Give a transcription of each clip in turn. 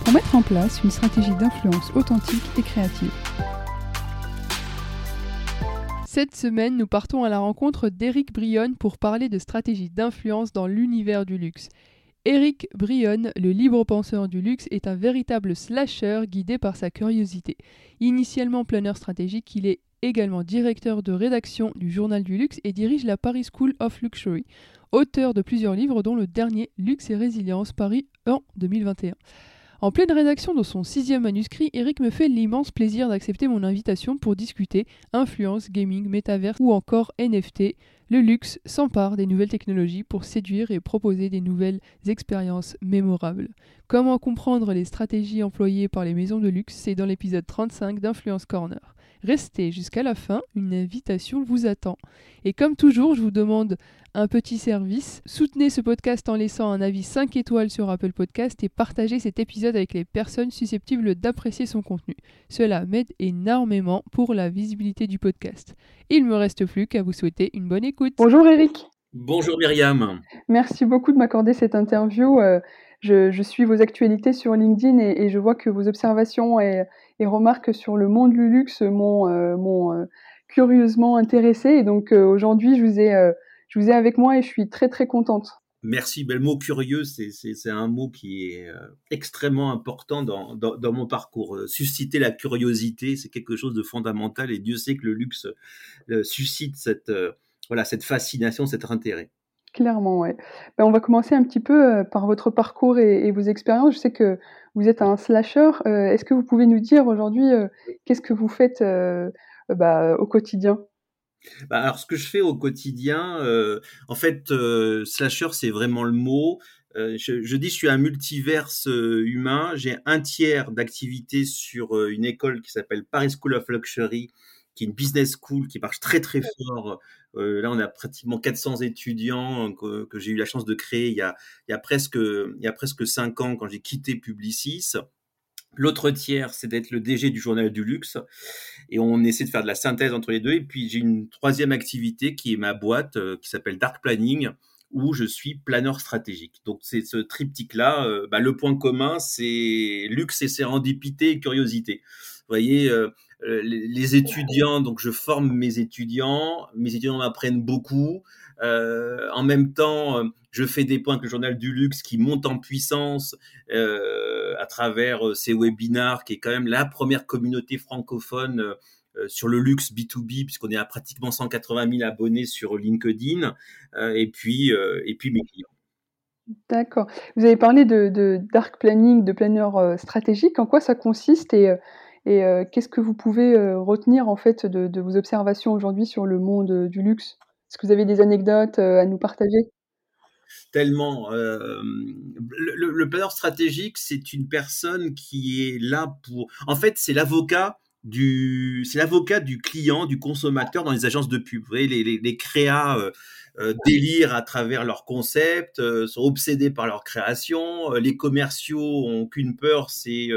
pour mettre en place une stratégie d'influence authentique et créative. Cette semaine, nous partons à la rencontre d'Eric Brionne pour parler de stratégie d'influence dans l'univers du luxe. Eric Brionne, le libre penseur du luxe, est un véritable slasher guidé par sa curiosité. Initialement planeur stratégique, il est également directeur de rédaction du Journal du Luxe et dirige la Paris School of Luxury, auteur de plusieurs livres dont le dernier Luxe et Résilience Paris en 2021. En pleine rédaction de son sixième manuscrit, Eric me fait l'immense plaisir d'accepter mon invitation pour discuter influence, gaming, métavers ou encore NFT. Le luxe s'empare des nouvelles technologies pour séduire et proposer des nouvelles expériences mémorables. Comment comprendre les stratégies employées par les maisons de luxe C'est dans l'épisode 35 d'Influence Corner. Restez jusqu'à la fin, une invitation vous attend. Et comme toujours, je vous demande un petit service. Soutenez ce podcast en laissant un avis 5 étoiles sur Apple Podcast et partagez cet épisode avec les personnes susceptibles d'apprécier son contenu. Cela m'aide énormément pour la visibilité du podcast. Il me reste plus qu'à vous souhaiter une bonne écoute. Bonjour Eric. Bonjour Myriam. Merci beaucoup de m'accorder cette interview. Euh, je, suis vos actualités sur LinkedIn et, je vois que vos observations et, remarques sur le monde du luxe m'ont euh, euh, curieusement intéressé. Et donc euh, aujourd'hui, je vous ai avec moi et je suis très très contente. Merci. Le mot curieux, c'est un mot qui est extrêmement important dans, dans, mon parcours. Susciter la curiosité, c'est quelque chose de fondamental et Dieu sait que le luxe suscite cette, voilà, cette fascination, cet intérêt. Clairement, ouais. Ben, on va commencer un petit peu par votre parcours et, vos expériences. Je sais que vous êtes un slasher. Est-ce que vous pouvez nous dire aujourd'hui qu'est-ce que vous faites bah, au quotidien? Bah, alors, ce que je fais au quotidien, en fait, slasher, c'est vraiment le mot. je, je, dis, je suis un multiverse humain. J'ai un tiers d'activité sur une école qui s'appelle Paris School of Luxury, qui est une business school qui marche très très fort. Euh, là, on a pratiquement 400 étudiants que, que j'ai eu la chance de créer il y a, il y a presque il y a presque cinq ans quand j'ai quitté Publicis. L'autre tiers, c'est d'être le DG du journal du luxe. Et on essaie de faire de la synthèse entre les deux. Et puis, j'ai une troisième activité qui est ma boîte, euh, qui s'appelle Dark Planning, où je suis planeur stratégique. Donc, c'est ce triptyque-là. Euh, bah, le point commun, c'est luxe et sérendipité et curiosité. Vous voyez, euh, les étudiants, donc je forme mes étudiants, mes étudiants m'apprennent beaucoup. Euh, en même temps, euh, je fais des points avec le journal du luxe qui monte en puissance euh, à travers ces webinars, qui est quand même la première communauté francophone sur le luxe B2B, puisqu'on est à pratiquement 180 000 abonnés sur LinkedIn, et puis et puis mes clients. D'accord. Vous avez parlé de, de dark planning, de planeur stratégique. En quoi ça consiste et et euh, qu'est-ce que vous pouvez euh, retenir en fait de, vos observations aujourd'hui sur le monde euh, du luxe? Est-ce que vous avez des anecdotes à nous partager? Tellement. le, planeur stratégique, c'est une personne qui est là pour. En fait, c'est l'avocat du, c'est l'avocat du client, du consommateur dans les agences de pub. Vous voyez, les, les, créas délirent à travers leurs concepts, euh, sont obsédés par leur création. Euh, les commerciaux ont qu'une peur, c'est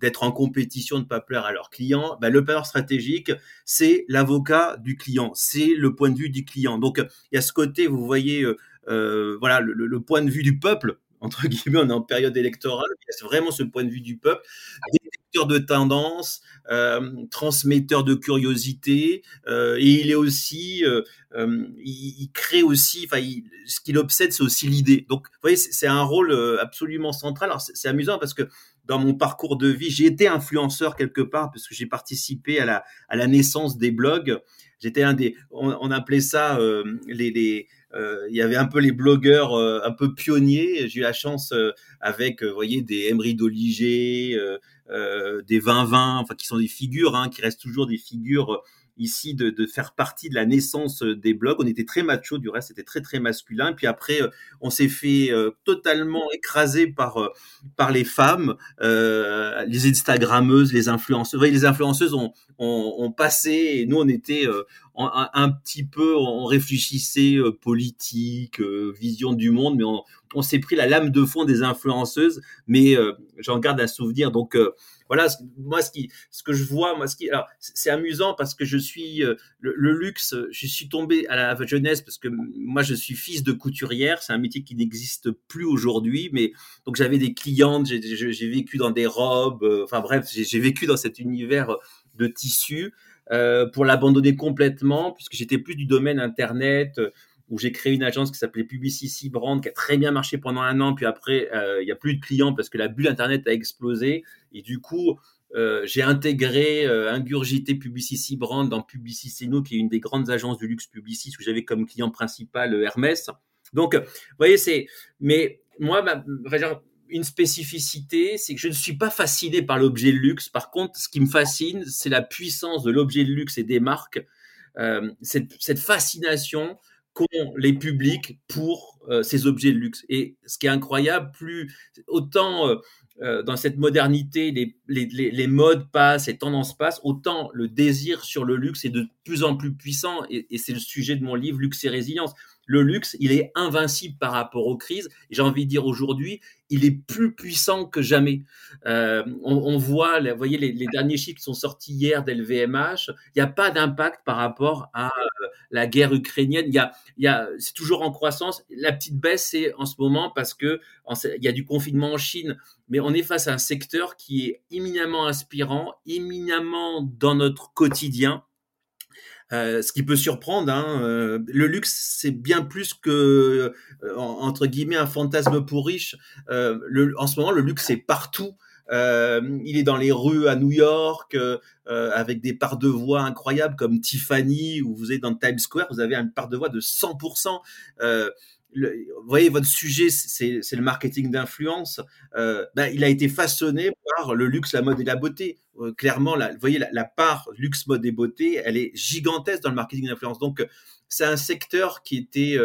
d'être en compétition, de ne pas plaire à leurs clients. Ben, le planeur stratégique, c'est l'avocat du client, c'est le point de vue du client. Donc il y a ce côté, vous voyez, voilà, le, point de vue du peuple entre guillemets, on est en période électorale, c'est vraiment ce point de vue du peuple, de tendance, transmetteur de curiosité, et il est aussi, il, crée aussi, enfin, ce qu'il obsède, c'est aussi l'idée. Donc, vous voyez, c'est un rôle absolument central. Alors, c'est amusant parce que dans mon parcours de vie, j'ai été influenceur quelque part parce que j'ai participé à la, naissance des blogs. J'étais un des, on, appelait ça euh, les, euh, il y avait un peu les blogueurs euh, un peu pionniers. J'ai eu la chance avec, vous voyez, des Emery Doliger, des 2020, enfin qui sont des figures, hein, qui restent toujours des figures ici de, de, faire partie de la naissance euh, des blogs. On était très macho, du reste, c'était très très masculin. Puis après, euh, on s'est fait euh, totalement écraser par par les femmes, les Instagrammeuses, les influenceuses. les influenceuses ont, ont, passé et nous on était un, un, petit peu, on réfléchissait politique, vision du monde, mais on, on s'est pris la lame de fond des influenceuses. Mais j'en garde un souvenir. Donc voilà, moi ce qui, ce que je vois, moi ce qui, alors c'est amusant parce que je suis euh, le, luxe, je suis tombé à la jeunesse parce que moi je suis fils de couturière, c'est un métier qui n'existe plus aujourd'hui, mais donc j'avais des clientes, j'ai vécu dans des robes, euh, enfin bref, j'ai vécu dans cet univers de tissu. Euh, pour l'abandonner complètement, puisque j'étais plus du domaine internet, où j'ai créé une agence qui s'appelait Publicity Brand, qui a très bien marché pendant un an, puis après, euh, il n'y a plus de clients parce que la bulle Internet a explosé. Et du coup, euh, j'ai intégré, euh, ingurgité Publicity Brand dans Publicissimo, qui est une des grandes agences du luxe publiciste, où j'avais comme client principal Hermès. Donc, vous voyez, c'est... Mais moi, une spécificité, c'est que je ne suis pas fasciné par l'objet de luxe. Par contre, ce qui me fascine, c'est la puissance de l'objet de luxe et des marques. cette fascination qu'ont les publics pour euh, ces objets de luxe. Et ce qui est incroyable, plus autant euh, euh, dans cette modernité, les, les, les, modes passent, les tendances passent, autant le désir sur le luxe est de plus en plus puissant. Et, c'est le sujet de mon livre, Luxe et résilience le luxe, il est invincible par rapport aux crises. J'ai envie de dire aujourd'hui, il est plus puissant que jamais. On, voit, vous voyez, les, derniers chiffres sont sortis hier d'LVMH, il n'y a pas d'impact par rapport à la guerre ukrainienne. Il y a, il y a, c'est toujours en croissance. La petite baisse, c'est en ce moment parce que il y a du confinement en Chine, mais on est face à un secteur qui est éminemment inspirant, éminemment dans notre quotidien. Euh, ce qui peut surprendre, hein, euh, le luxe, c'est bien plus que, euh, entre guillemets, un fantasme pour riches. Le, en ce moment, le luxe est partout. Il est dans les rues à New York avec des parts de voix incroyables comme Tiffany ou vous êtes dans Times Square, vous avez une part de voix de 100% vous voyez, votre sujet, c'est le marketing d'influence. Euh, ben, il a été façonné par le luxe, la mode et la beauté. Euh, clairement, vous voyez, la, part luxe, mode et beauté, elle est gigantesque dans le marketing d'influence. Donc, c'est un secteur qui était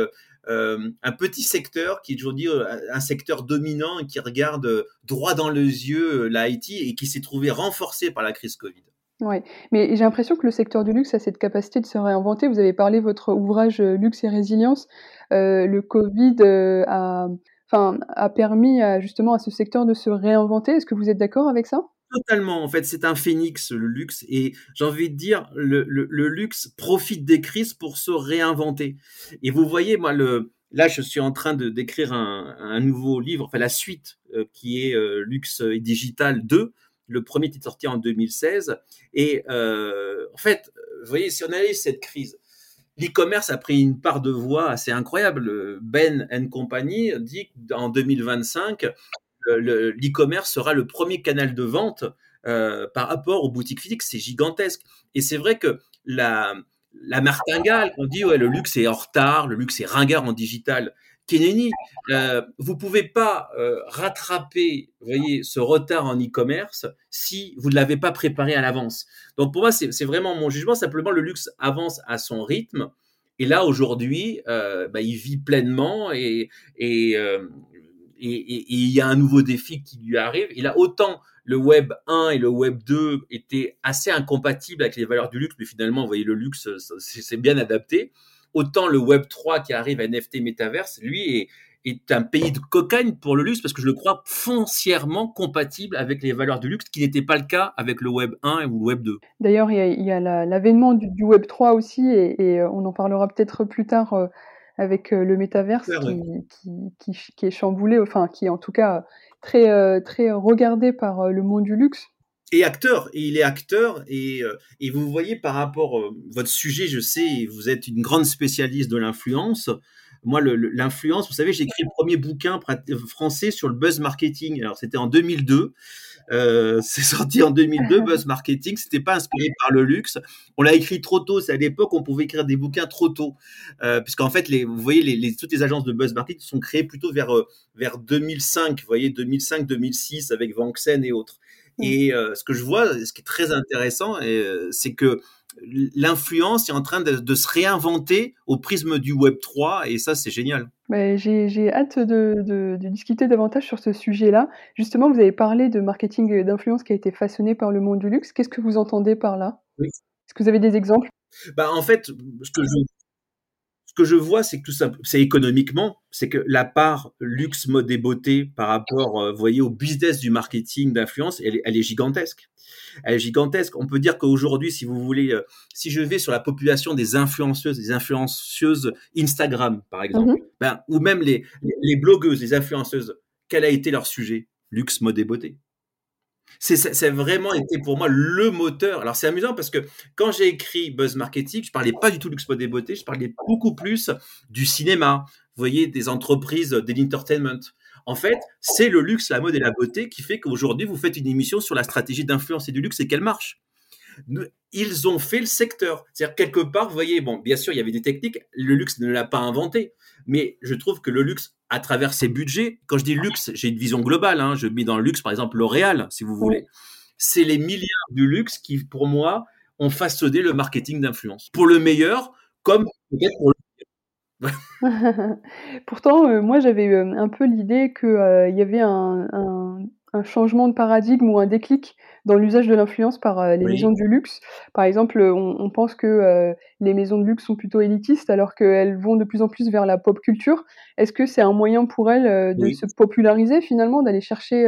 euh, un petit secteur, qui est aujourd'hui un secteur dominant et qui regarde droit dans les yeux l'IT et qui s'est trouvé renforcé par la crise Covid. Oui, mais j'ai l'impression que le secteur du luxe a cette capacité de se réinventer. Vous avez parlé votre ouvrage Luxe et résilience. Euh, le Covid euh, a, enfin, a permis justement à ce secteur de se réinventer. Est-ce que vous êtes d'accord avec ça? Totalement, en fait, c'est un phénix, le luxe. Et j'ai envie de dire, le, le, luxe profite des crises pour se réinventer. Et vous voyez, moi, le, là, je suis en train de d'écrire un, un, nouveau livre, enfin la suite, euh, qui est Luxe et Digital 2. Le premier est sorti en 2016. Et en fait, vous voyez, si on avait cette crise, l'e-commerce a pris une part de voix assez incroyable. Ben Company dit qu'en 2025, l'e-commerce sera le premier canal de vente euh, par rapport aux boutiques physiques. C'est gigantesque. Et c'est vrai que la, martingale, on dit ouais, le luxe est en retard, le luxe est ringard en digital. Keneni, euh, vous pouvez pas euh, rattraper, voyez, ce retard en e-commerce si vous ne l'avez pas préparé à l'avance. Donc pour moi, c'est vraiment mon jugement. Simplement, le luxe avance à son rythme. Et là, aujourd'hui, euh, bah, il vit pleinement et, et, et, il y a un nouveau défi qui lui arrive. Et là, autant le Web 1 et le Web 2 étaient assez incompatibles avec les valeurs du luxe, mais finalement, vous voyez, le luxe, c'est bien adapté. Autant le Web 3 qui arrive à NFT Metaverse, lui, est, est un pays de cocagne pour le luxe parce que je le crois foncièrement compatible avec les valeurs du luxe, qui n'était pas le cas avec le Web 1 ou le Web 2. D'ailleurs, il y a, l'avènement du, Web 3 aussi, et, euh, on en parlera peut-être plus tard euh, avec euh, le Metaverse qui, qui, est chamboulé, enfin qui est en tout cas très, très regardé par le monde du luxe. et acteur, et il est acteur, et, euh, et vous voyez par rapport à votre sujet, je sais, vous êtes une grande spécialiste de l'influence. Moi, l'influence, vous savez, j'ai écrit le premier bouquin français sur le buzz marketing. Alors, c'était en 2002. Euh, c'est sorti en 2002, Buzz Marketing. C'était pas inspiré par le luxe. On l'a écrit trop tôt. C'est à l'époque on pouvait écrire des bouquins trop tôt, euh, puisqu'en fait, les, vous voyez, les, toutes les agences de Buzz Marketing sont créées plutôt vers euh, vers 2005. Vous voyez, 2005-2006 avec Vanxen et autres. Et euh, ce que je vois, ce qui est très intéressant, c'est que l'influence est en train de, se réinventer au prisme du Web 3 et ça c'est génial. J'ai hâte de, discuter davantage sur ce sujet-là. Justement, vous avez parlé de marketing d'influence qui a été façonné par le monde du luxe. Qu'est-ce que vous entendez par là? Est-ce que vous avez des exemples? Bah, En fait, ce que je, ce que je vois, c'est que tout ça, c'est économiquement, c'est que la part luxe, mode et beauté par rapport, euh, vous voyez, au business du marketing d'influence, elle, est gigantesque. Elle est gigantesque. On peut dire qu'aujourd'hui, si vous voulez, euh, si je vais sur la population des influenceuses, des influenceuses Instagram, par exemple, mm-hmm. ben, ou même les, les blogueuses, les influenceuses, quel a été leur sujet? Luxe, mode et beauté c'est vraiment été pour moi le moteur. Alors c'est amusant parce que quand j'ai écrit Buzz Marketing, je parlais pas du tout luxe mode et beauté, je parlais beaucoup plus du cinéma. Vous voyez, des entreprises, de l'entertainment. En fait, c'est le luxe, la mode et la beauté qui fait qu'aujourd'hui vous faites une émission sur la stratégie d'influence et du luxe et qu'elle marche. Ils ont fait le secteur. C'est-à-dire quelque part, vous voyez, bon, bien sûr, il y avait des techniques. Le luxe ne l'a pas inventé, mais je trouve que le luxe à travers ses budgets. Quand je dis luxe, j'ai une vision globale. Hein. Je mets dans le luxe, par exemple, L'Oréal, si vous voulez. C'est les milliards du luxe qui, pour moi, ont façonné le marketing d'influence. Pour le meilleur, comme peut-être pour le Pourtant, euh, moi, j'avais euh, un peu l'idée qu'il euh, y avait un, un changement de paradigme ou un déclic dans l'usage de l'influence par euh, les maisons du luxe. Par exemple, on, pense que euh, les maisons de luxe sont plutôt élitistes alors qu'elles vont de plus en plus vers la pop culture. Est-ce que c'est un moyen pour elles euh, de se populariser finalement, d'aller chercher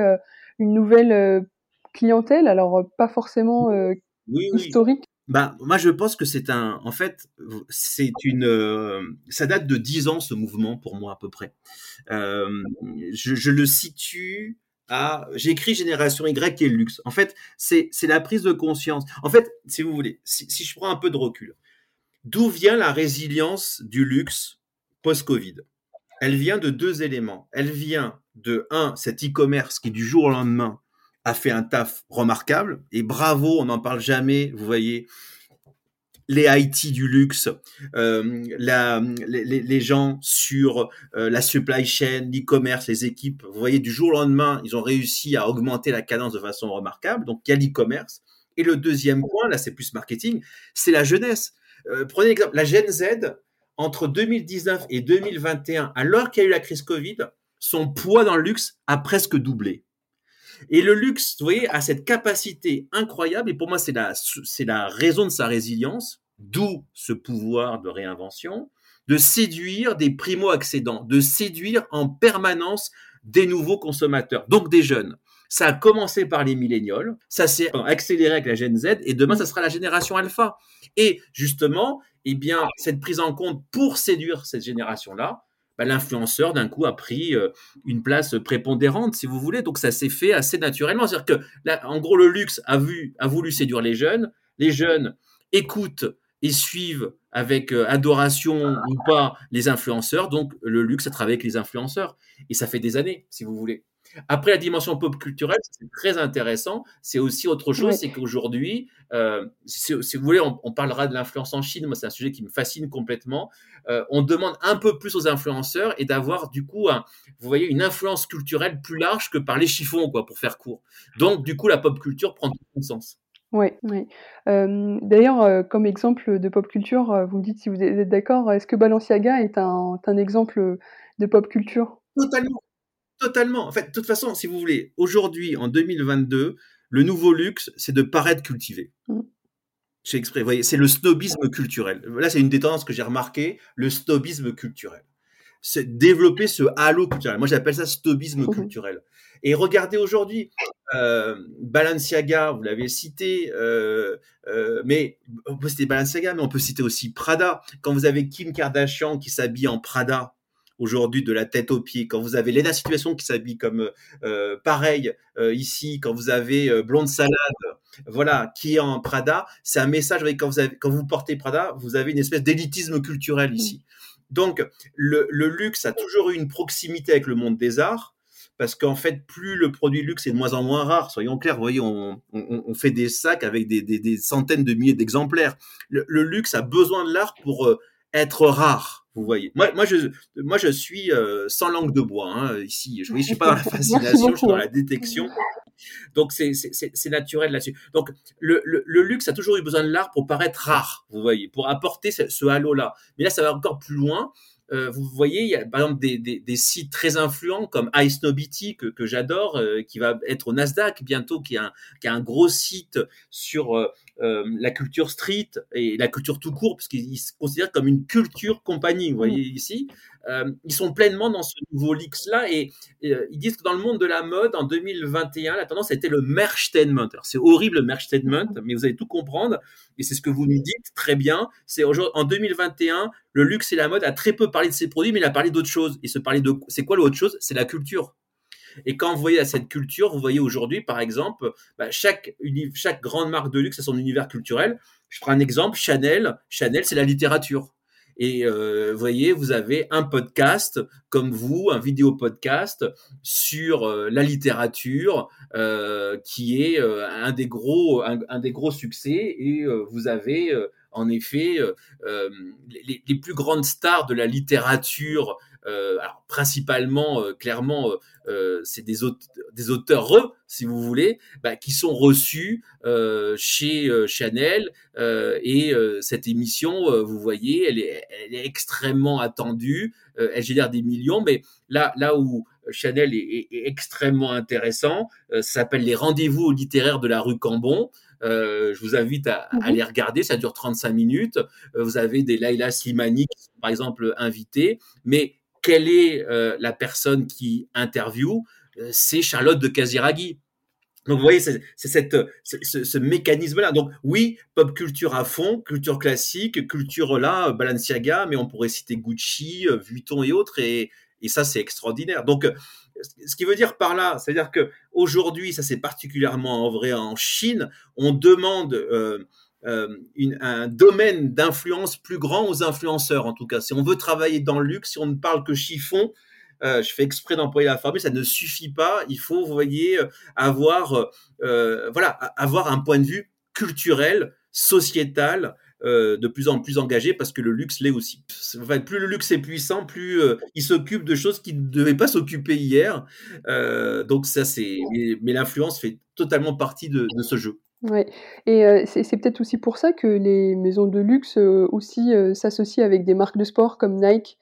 une nouvelle clientèle, alors pas forcément historique bah, moi, je pense que c'est un. En fait, c'est une. ça date de dix ans, ce mouvement, pour moi, à peu près. je, je, le situe j'ai écrit Génération Y et le luxe. En fait, c'est la prise de conscience. En fait, si vous voulez, si, je prends un peu de recul, d'où vient la résilience du luxe post-Covid? Elle vient de deux éléments. Elle vient de, un, cet e-commerce qui, du jour au lendemain, a fait un taf remarquable. Et bravo, on n'en parle jamais, vous voyez, les IT du luxe, euh, les, gens sur euh, la supply chain, l'e-commerce, les équipes. Vous voyez, du jour au lendemain, ils ont réussi à augmenter la cadence de façon remarquable. Donc, il y a l'e-commerce. Et le deuxième point, là, c'est plus marketing, c'est la jeunesse. Euh, prenez l'exemple, la Gen Z, entre 2019 et 2021, alors qu'il y a eu la crise Covid, son poids dans le luxe a presque doublé. Et le luxe, vous voyez, a cette capacité incroyable, et pour moi, c'est la, c'est la raison de sa résilience, d'où ce pouvoir de réinvention, de séduire des primo-accédants, de séduire en permanence des nouveaux consommateurs, donc des jeunes. Ça a commencé par les millénials, ça s'est accéléré avec la Gen Z, et demain, ça sera la génération alpha. Et justement, eh bien, cette prise en compte pour séduire cette génération-là, bah, l'influenceur d'un coup a pris euh, une place prépondérante, si vous voulez. Donc ça s'est fait assez naturellement. C'est-à-dire que, en gros, le luxe a voulu séduire les jeunes. Les jeunes écoutent et suivent avec euh, adoration ou pas les influenceurs. Donc le luxe a travaillé avec les influenceurs. Et ça fait des années, si vous voulez. Après, la dimension pop culturelle, c'est très intéressant. C'est aussi autre chose, c'est qu'aujourd'hui, euh, si, vous voulez, on, parlera de l'influence en Chine. Moi, c'est un sujet qui me fascine complètement. Euh, on demande un peu plus aux influenceurs et d'avoir du coup, vous voyez, une influence culturelle plus large que par les chiffons, quoi, pour faire court. Donc, du coup, la pop culture prend tout son sens. Oui, oui. d'ailleurs, comme exemple de pop culture, vous me dites si vous êtes d'accord, est-ce que Balenciaga est un, un exemple de pop culture? Totalement. Totalement. En fait, de toute façon, si vous voulez, aujourd'hui, en 2022, le nouveau luxe, c'est de paraître cultivé. Mm. C'est exprès, vous voyez, c'est le snobisme culturel. Là, c'est une des tendances que j'ai remarqué, le snobisme culturel. C'est développer ce halo culturel. Moi, j'appelle ça snobisme mm-hmm. culturel. Et regardez aujourd'hui, euh, Balenciaga, vous l'avez cité, euh, euh, mais on peut citer Balenciaga, mais on peut citer aussi Prada. Quand vous avez Kim Kardashian qui s'habille en Prada, aujourd'hui de la tête aux pieds, quand vous avez Lena Situation qui s'habille comme euh, pareil euh, ici, quand vous avez euh, Blonde Salade, voilà, qui est en Prada, c'est un message. Vous quand vous avez, quand vous portez Prada, vous avez une espèce d'élitisme culturel ici. Donc le, le luxe a toujours eu une proximité avec le monde des arts parce qu'en fait, plus le produit luxe est de moins en moins rare. Soyons clairs, vous voyez, on, on, on fait des sacs avec des, des, des centaines de milliers d'exemplaires. Le, le, luxe a besoin de l'art pour euh, être rare. Vous voyez. Moi, moi, je, moi, je suis euh, sans langue de bois hein, ici. Je ne suis pas dans la fascination, je suis dans la détection. Donc c'est naturel là-dessus. Donc le, le, le, luxe a toujours eu besoin de l'art pour paraître rare, vous voyez, pour apporter ce, ce halo-là. Mais là, ça va encore plus loin. Euh, vous voyez, il y a par exemple des, des, des sites très influents comme iSnobity que, que j'adore, euh, qui va être au Nasdaq bientôt, qui a un, qui a un gros site sur euh, euh la culture street et la culture tout court, parce qu'il se considère comme une culture compagnie. Vous voyez ici, euh, ils sont pleinement dans ce nouveau luxe là et, et ils disent que dans le monde de la mode en 2021, la tendance était le merchtainment. C'est horrible le merchtainment, mais vous allez tout comprendre et c'est ce que vous nous dites très bien. C'est en 2021, le luxe et la mode a très peu parlé de ses produits, mais il a parlé d'autre chose. Il se parlait de c'est quoi l'autre chose? C'est la culture. Et quand vous voyez à cette culture, vous voyez aujourd'hui, par exemple, bah, chaque, chaque grande marque de luxe a son univers culturel. Je prends un exemple, Chanel. Chanel, c'est la littérature. Et euh, voyez, vous avez un podcast comme vous, un vidéo podcast sur euh, la littérature, euh, qui est euh, un des gros, un, des gros succès. Et vous avez en effet les, plus grandes stars de la littérature. Alors principalement, clairement, c'est des, aute des auteurs, si vous voulez, bah, qui sont reçus chez Chanel. et cette émission, vous voyez, elle est, elle est extrêmement attendue. elle génère des millions, mais là, là où Chanel est, est, est extrêmement intéressant. Euh, ça s'appelle les rendez-vous littéraires de la rue Cambon. Euh, je vous invite à, à, les regarder, ça dure 35 minutes. Euh, vous avez des Laila Slimani qui sont par exemple invités, mais quelle est euh, la personne qui interviewe euh, C'est Charlotte de Casiraghi. Donc vous voyez, c'est ce, ce mécanisme-là. Donc oui, pop culture à fond, culture classique, culture là, Balenciaga, mais on pourrait citer Gucci, Vuitton et autres. Et, et ça, c'est extraordinaire. Donc, ce qui veut dire par là, c'est-à-dire que aujourd'hui, ça c'est particulièrement en vrai en Chine, on demande euh, euh, un domaine d'influence plus grand aux influenceurs, en tout cas. Si on veut travailler dans le luxe, si on ne parle que chiffon, euh, je fais exprès d'employer la formule, ça ne suffit pas. Il faut, vous voyez, avoir, euh, voilà, avoir un point de vue culturel, sociétal, de plus en plus engagé parce que le luxe l'est aussi. Enfin, plus le luxe est puissant, plus il s'occupe de choses qui ne devaient pas s'occuper hier. Donc ça, c'est. Mais, l'influence fait totalement partie de ce jeu. Ouais, et euh, c'est peut-être aussi pour ça que les maisons de luxe euh, aussi euh, s'associent avec des marques de sport comme Nike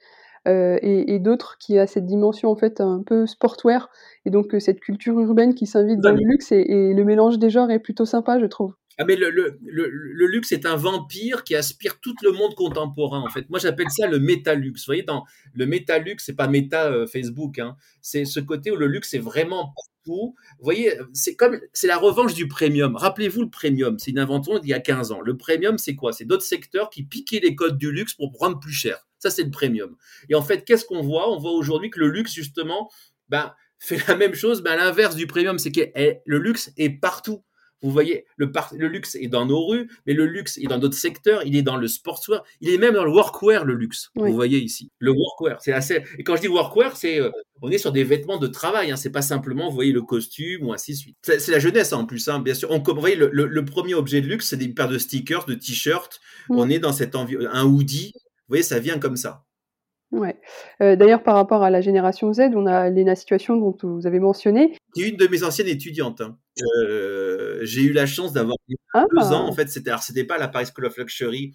et, et d'autres qui a cette dimension en fait un peu sportwear et donc cette culture urbaine qui s'invite dans le luxe et, et le mélange des genres est plutôt sympa, je trouve. Ah mais le, le, le, luxe est un vampire qui aspire tout le monde contemporain en fait. Moi j'appelle ça le métaluxe. Vous voyez, dans le métaluxe, c'est pas méta euh, Facebook, hein. c'est ce côté où le luxe est vraiment partout. Vous voyez, c'est comme c'est la revanche du premium. Rappelez-vous le premium, c'est une invention d'il y a 15 ans. Le premium, c'est quoi? C'est d'autres secteurs qui piquaient les codes du luxe pour prendre plus cher. Ça c'est le premium. Et en fait, qu'est-ce qu'on voit? On voit aujourd'hui que le luxe justement, ben fait la même chose, ben à l'inverse du premium, c'est que eh, le luxe est partout. Vous voyez, le, luxe est dans nos rues, mais le luxe est dans d'autres secteurs. Il est dans le sportswear, il est même dans le workwear, le luxe. Oui. Vous voyez ici, le workwear, c'est assez. Et quand je dis workwear, c'est euh, on est sur des vêtements de travail. Hein, c'est pas simplement, vous voyez, le costume ou ainsi de suite. C'est la jeunesse hein, en plus, hein, bien sûr. On, vous voyez, le, le, le, premier objet de luxe, c'est des paires de stickers, de t-shirts. Mm. On est dans cet envi un hoodie. Vous voyez, ça vient comme ça. Ouais. Euh, D'ailleurs, par rapport à la génération Z, on a Léna Situation dont vous avez mentionné. Qui est une de mes anciennes étudiantes. Hein. Euh, J'ai eu la chance d'avoir ah. deux ans. En fait, c'était alors c'était pas la Paris School of Luxury.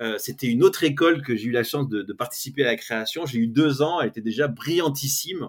Euh, c'était une autre école que j'ai eu la chance de, de, participer à la création. J'ai eu deux ans. Elle était déjà brillantissime.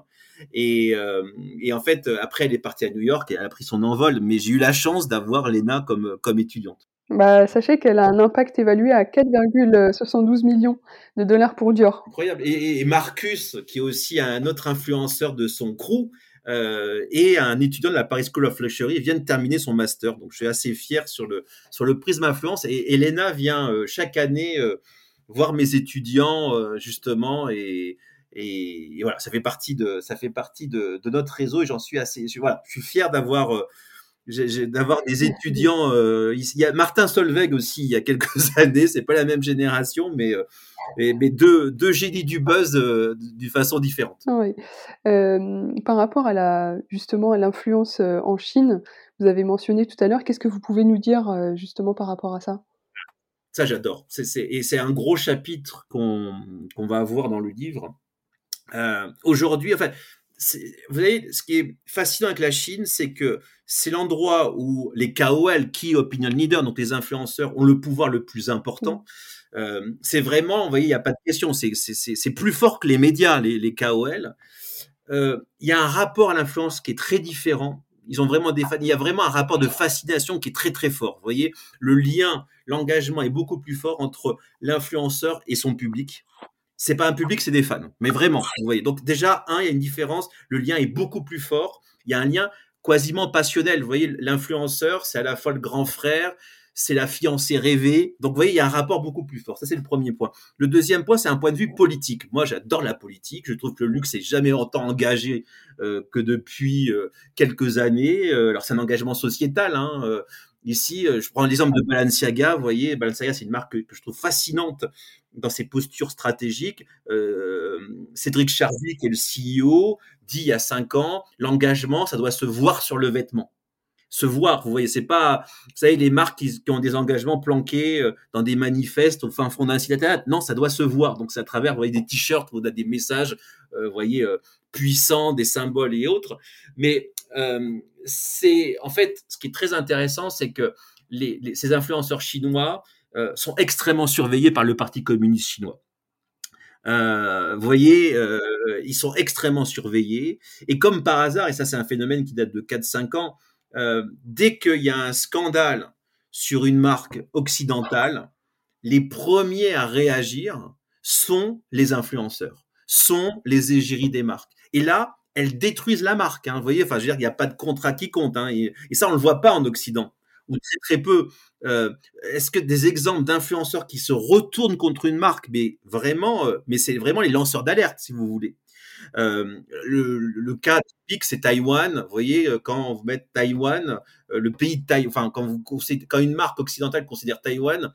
Et, euh, et, en fait, après, elle est partie à New York et elle a pris son envol. Mais j'ai eu la chance d'avoir Léna comme, comme étudiante. Bah, sachez qu'elle a un impact évalué à 4,72 millions de dollars pour Dior. Incroyable. Et, et, Marcus, qui est aussi un autre influenceur de son crew, euh, et un étudiant de la Paris School of Luxury vient de terminer son master. Donc, je suis assez fier sur le, sur le prisme influence. Et Elena vient euh, chaque année euh, voir mes étudiants, justement, et, et, voilà, ça fait partie de, ça fait partie de, notre réseau et j'en suis assez, je, voilà, je suis fier d'avoir, d'avoir des étudiants. Euh, il y a Martin Solveig aussi il y a quelques années, c'est pas la même génération, mais euh, mais, deux, deux génies du buzz d'une façon différente. Ah oui. par rapport à la justement à l'influence en Chine, vous avez mentionné tout à l'heure. Qu'est-ce que vous pouvez nous dire justement par rapport à ça? Ça, j'adore. et c'est un gros chapitre qu'on qu'on va avoir dans le livre. Euh, aujourd'hui, enfin, vous voyez, ce qui est fascinant avec la Chine, c'est que c'est l'endroit où les KOL, Key Opinion Leaders, donc les influenceurs, ont le pouvoir le plus important. Euh, c'est vraiment, vous voyez, il n'y a pas de question, c'est plus fort que les médias, les, les KOL. Euh, il y a un rapport à l'influence qui est très différent. Ils ont vraiment des il y a vraiment un rapport de fascination qui est très très fort. Vous voyez, le lien, l'engagement est beaucoup plus fort entre l'influenceur et son public c'est pas un public, c'est des fans. Mais vraiment, vous voyez. Donc déjà, un, il y a une différence. Le lien est beaucoup plus fort. Il y a un lien quasiment passionnel. Vous voyez, l'influenceur, c'est à la fois le grand frère, c'est la fiancée rêvée. Donc, vous voyez, il y a un rapport beaucoup plus fort. Ça, c'est le premier point. Le deuxième point, c'est un point de vue politique. Moi, j'adore la politique. Je trouve que le luxe est jamais autant engagé euh, que depuis euh, quelques années. Euh, alors, c'est un engagement sociétal. Hein, Ici, je prends l'exemple de Balenciaga. Vous voyez, Balenciaga, c'est une marque que, je trouve fascinante dans ses postures stratégiques. Cédric Chardy, qui est le CEO, dit il y a cinq ans, l'engagement, ça doit se voir sur le vêtement se voir. Vous voyez, c'est pas, vous savez, les marques qui, ont des engagements planqués euh, dans des manifestes au fin fond d'un site internet. Non, ça doit se voir. Donc, c'est à travers, vous voyez, des t-shirts, vous des messages, euh, vous voyez, euh, puissants, des symboles et autres. Mais c'est, en fait, ce qui est très intéressant, c'est que ces influenceurs chinois sont extrêmement surveillés par le Parti communiste chinois. vous voyez, ils sont extrêmement surveillés. Et comme par hasard, et ça c'est un phénomène qui date de 4-5 ans, euh, dès qu'il y a un scandale sur une marque occidentale, les premiers à réagir sont les influenceurs, sont les égéries des marques. Et là, elles détruisent la marque. Hein, vous voyez, enfin, je veux dire, il n'y a pas de contrat qui compte. Hein, et, ça, on le voit pas en Occident, ou très très peu. Euh, est-ce que des exemples d'influenceurs qui se retournent contre une marque, mais vraiment, euh, mais c'est vraiment les lanceurs d'alerte, si vous voulez. Euh, le, cas typique, c'est Taïwan. Vous voyez, euh, quand vous mettez Taïwan, euh, le pays de Taïwan, enfin, quand, vous, quand une marque occidentale considère Taïwan,